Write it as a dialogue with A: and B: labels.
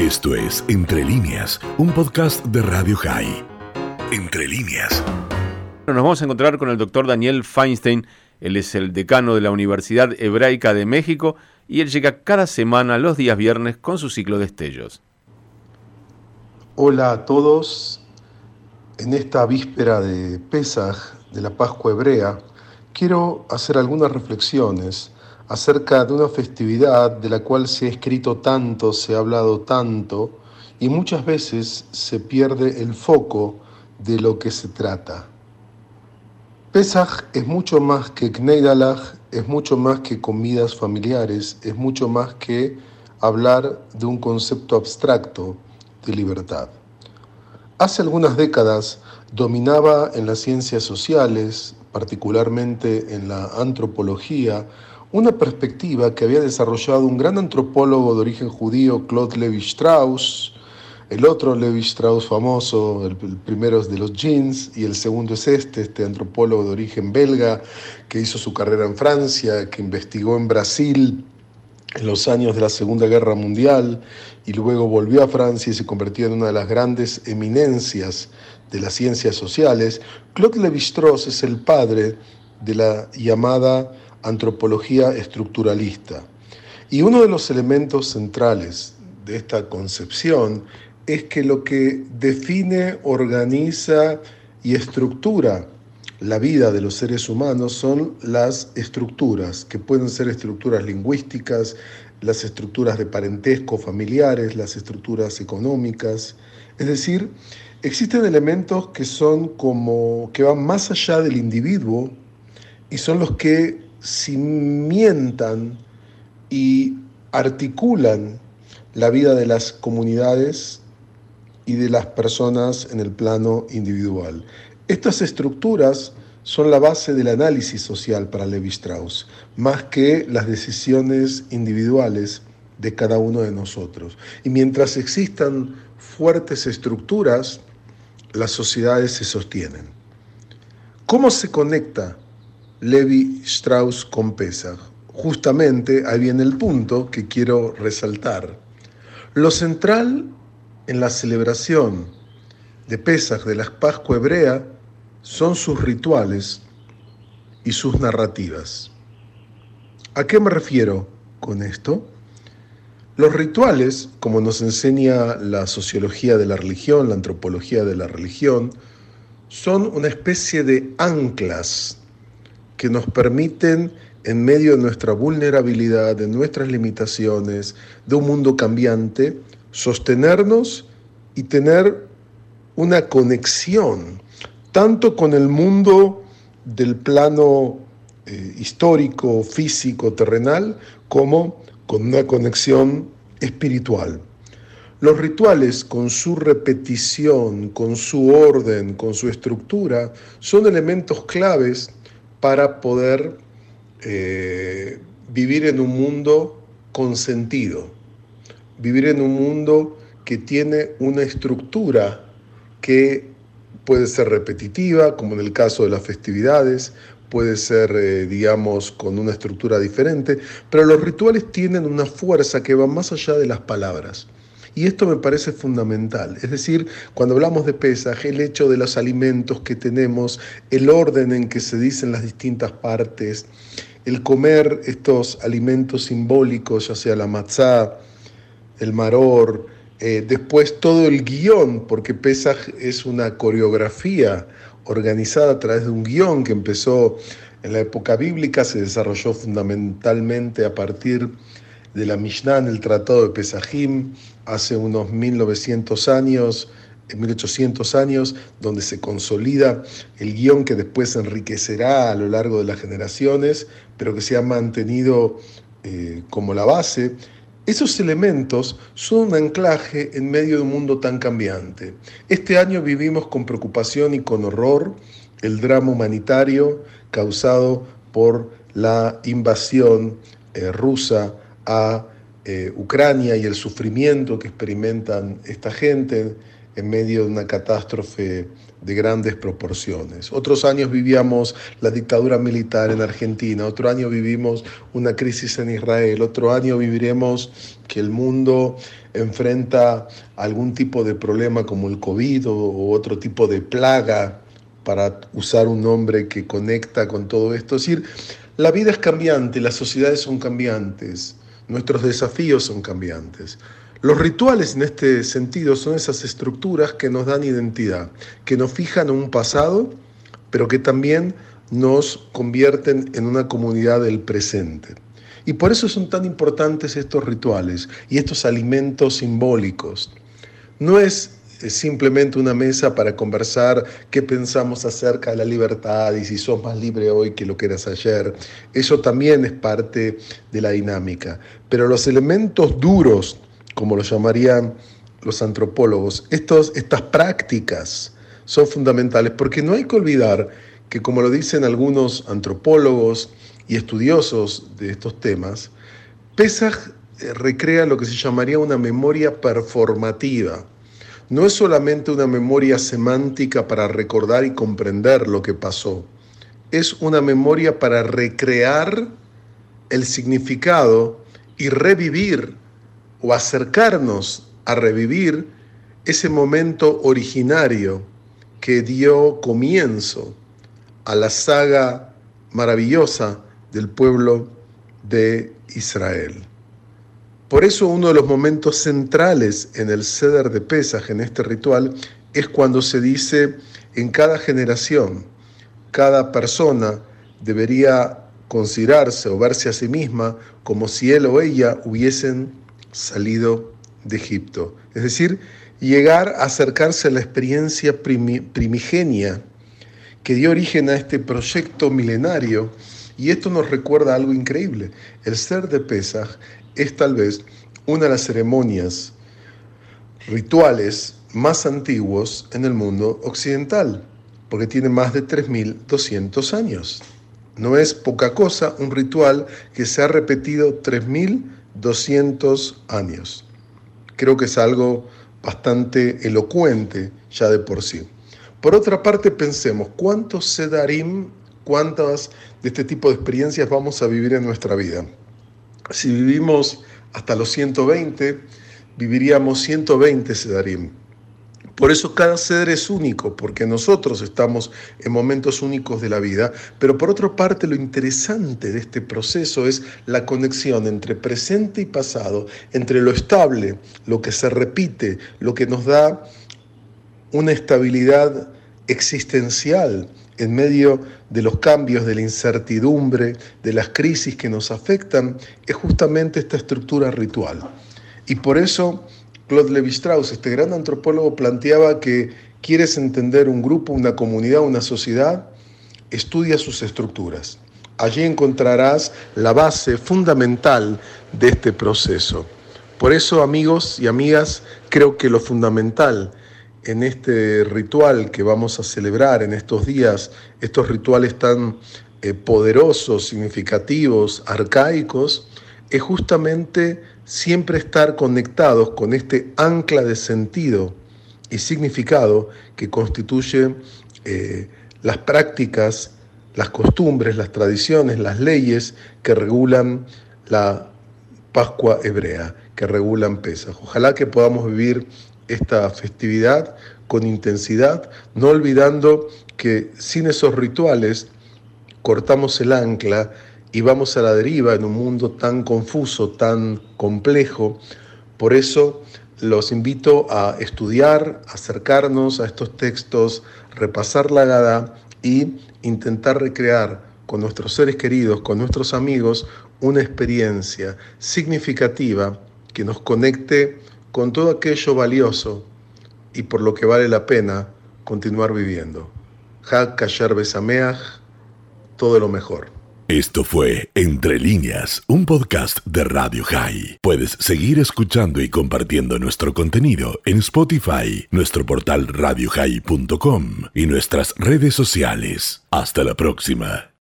A: Esto es Entre líneas, un podcast de Radio High. Entre líneas.
B: Nos vamos a encontrar con el doctor Daniel Feinstein. Él es el decano de la Universidad Hebraica de México y él llega cada semana los días viernes con su ciclo de estellos.
C: Hola a todos. En esta víspera de Pesaj, de la Pascua Hebrea, quiero hacer algunas reflexiones acerca de una festividad de la cual se ha escrito tanto, se ha hablado tanto, y muchas veces se pierde el foco de lo que se trata. Pesach es mucho más que Kneidalach, es mucho más que comidas familiares, es mucho más que hablar de un concepto abstracto de libertad. Hace algunas décadas dominaba en las ciencias sociales, particularmente en la antropología, una perspectiva que había desarrollado un gran antropólogo de origen judío, Claude Levi-Strauss, el otro Levi-Strauss famoso, el, primero es de los jeans y el segundo es este, este antropólogo de origen belga que hizo su carrera en Francia, que investigó en Brasil en los años de la Segunda Guerra Mundial y luego volvió a Francia y se convirtió en una de las grandes eminencias de las ciencias sociales, Claude Levi-Strauss es el padre de la llamada antropología estructuralista. Y uno de los elementos centrales de esta concepción es que lo que define, organiza y estructura la vida de los seres humanos son las estructuras, que pueden ser estructuras lingüísticas, las estructuras de parentesco familiares, las estructuras económicas. Es decir, existen elementos que son como que van más allá del individuo y son los que cimientan y articulan la vida de las comunidades y de las personas en el plano individual. Estas estructuras son la base del análisis social para Levi Strauss, más que las decisiones individuales de cada uno de nosotros. Y mientras existan fuertes estructuras, las sociedades se sostienen. ¿Cómo se conecta Levi Strauss con Pesach. Justamente ahí viene el punto que quiero resaltar. Lo central en la celebración de Pesach de la Pascua hebrea son sus rituales y sus narrativas. ¿A qué me refiero con esto? Los rituales, como nos enseña la sociología de la religión, la antropología de la religión, son una especie de anclas que nos permiten, en medio de nuestra vulnerabilidad, de nuestras limitaciones, de un mundo cambiante, sostenernos y tener una conexión, tanto con el mundo del plano eh, histórico, físico, terrenal, como con una conexión espiritual. Los rituales, con su repetición, con su orden, con su estructura, son elementos claves para poder eh, vivir en un mundo con sentido, vivir en un mundo que tiene una estructura que puede ser repetitiva, como en el caso de las festividades, puede ser, eh, digamos, con una estructura diferente, pero los rituales tienen una fuerza que va más allá de las palabras. Y esto me parece fundamental. Es decir, cuando hablamos de pesaje, el hecho de los alimentos que tenemos, el orden en que se dicen las distintas partes, el comer estos alimentos simbólicos, ya sea la matzá, el maror, eh, después todo el guion, porque Pesaj es una coreografía organizada a través de un guion que empezó en la época bíblica, se desarrolló fundamentalmente a partir de la Mishnah en el Tratado de Pesajim hace unos 1900 años, 1800 años, donde se consolida el guion que después enriquecerá a lo largo de las generaciones, pero que se ha mantenido eh, como la base. Esos elementos son un anclaje en medio de un mundo tan cambiante. Este año vivimos con preocupación y con horror el drama humanitario causado por la invasión eh, rusa a eh, Ucrania y el sufrimiento que experimentan esta gente en medio de una catástrofe de grandes proporciones. Otros años vivíamos la dictadura militar en Argentina, otro año vivimos una crisis en Israel, otro año viviremos que el mundo enfrenta algún tipo de problema como el COVID o otro tipo de plaga, para usar un nombre que conecta con todo esto. Es decir, la vida es cambiante, las sociedades son cambiantes, nuestros desafíos son cambiantes. Los rituales en este sentido son esas estructuras que nos dan identidad, que nos fijan un pasado, pero que también nos convierten en una comunidad del presente. Y por eso son tan importantes estos rituales y estos alimentos simbólicos. No es simplemente una mesa para conversar qué pensamos acerca de la libertad y si sos más libre hoy que lo que eras ayer. Eso también es parte de la dinámica. Pero los elementos duros como lo llamarían los antropólogos. Estos, estas prácticas son fundamentales porque no hay que olvidar que, como lo dicen algunos antropólogos y estudiosos de estos temas, Pesach eh, recrea lo que se llamaría una memoria performativa. No es solamente una memoria semántica para recordar y comprender lo que pasó, es una memoria para recrear el significado y revivir o acercarnos a revivir ese momento originario que dio comienzo a la saga maravillosa del pueblo de Israel. Por eso uno de los momentos centrales en el ceder de Pesaj, en este ritual, es cuando se dice en cada generación, cada persona debería considerarse o verse a sí misma como si él o ella hubiesen salido de Egipto. Es decir, llegar a acercarse a la experiencia primigenia que dio origen a este proyecto milenario. Y esto nos recuerda algo increíble. El ser de Pesaj es tal vez una de las ceremonias rituales más antiguos en el mundo occidental, porque tiene más de 3.200 años. No es poca cosa un ritual que se ha repetido 3.000 200 años. Creo que es algo bastante elocuente ya de por sí. Por otra parte, pensemos, ¿cuántos sedarim, cuántas de este tipo de experiencias vamos a vivir en nuestra vida? Si vivimos hasta los 120, viviríamos 120 sedarim. Por eso cada ser es único, porque nosotros estamos en momentos únicos de la vida, pero por otra parte lo interesante de este proceso es la conexión entre presente y pasado, entre lo estable, lo que se repite, lo que nos da una estabilidad existencial en medio de los cambios, de la incertidumbre, de las crisis que nos afectan, es justamente esta estructura ritual. Y por eso Claude Levi-Strauss, este gran antropólogo, planteaba que quieres entender un grupo, una comunidad, una sociedad, estudia sus estructuras. Allí encontrarás la base fundamental de este proceso. Por eso, amigos y amigas, creo que lo fundamental en este ritual que vamos a celebrar en estos días, estos rituales tan eh, poderosos, significativos, arcaicos, es justamente siempre estar conectados con este ancla de sentido y significado que constituye eh, las prácticas, las costumbres, las tradiciones, las leyes que regulan la Pascua hebrea, que regulan Pesaj. Ojalá que podamos vivir esta festividad con intensidad, no olvidando que sin esos rituales cortamos el ancla y vamos a la deriva en un mundo tan confuso, tan complejo. Por eso los invito a estudiar, acercarnos a estos textos, repasar la Gada y intentar recrear con nuestros seres queridos, con nuestros amigos, una experiencia significativa que nos conecte con todo aquello valioso y por lo que vale la pena continuar viviendo. Hak Kasher Besameach, todo lo mejor.
A: Esto fue Entre líneas, un podcast de Radio High. Puedes seguir escuchando y compartiendo nuestro contenido en Spotify, nuestro portal radiohigh.com y nuestras redes sociales. Hasta la próxima.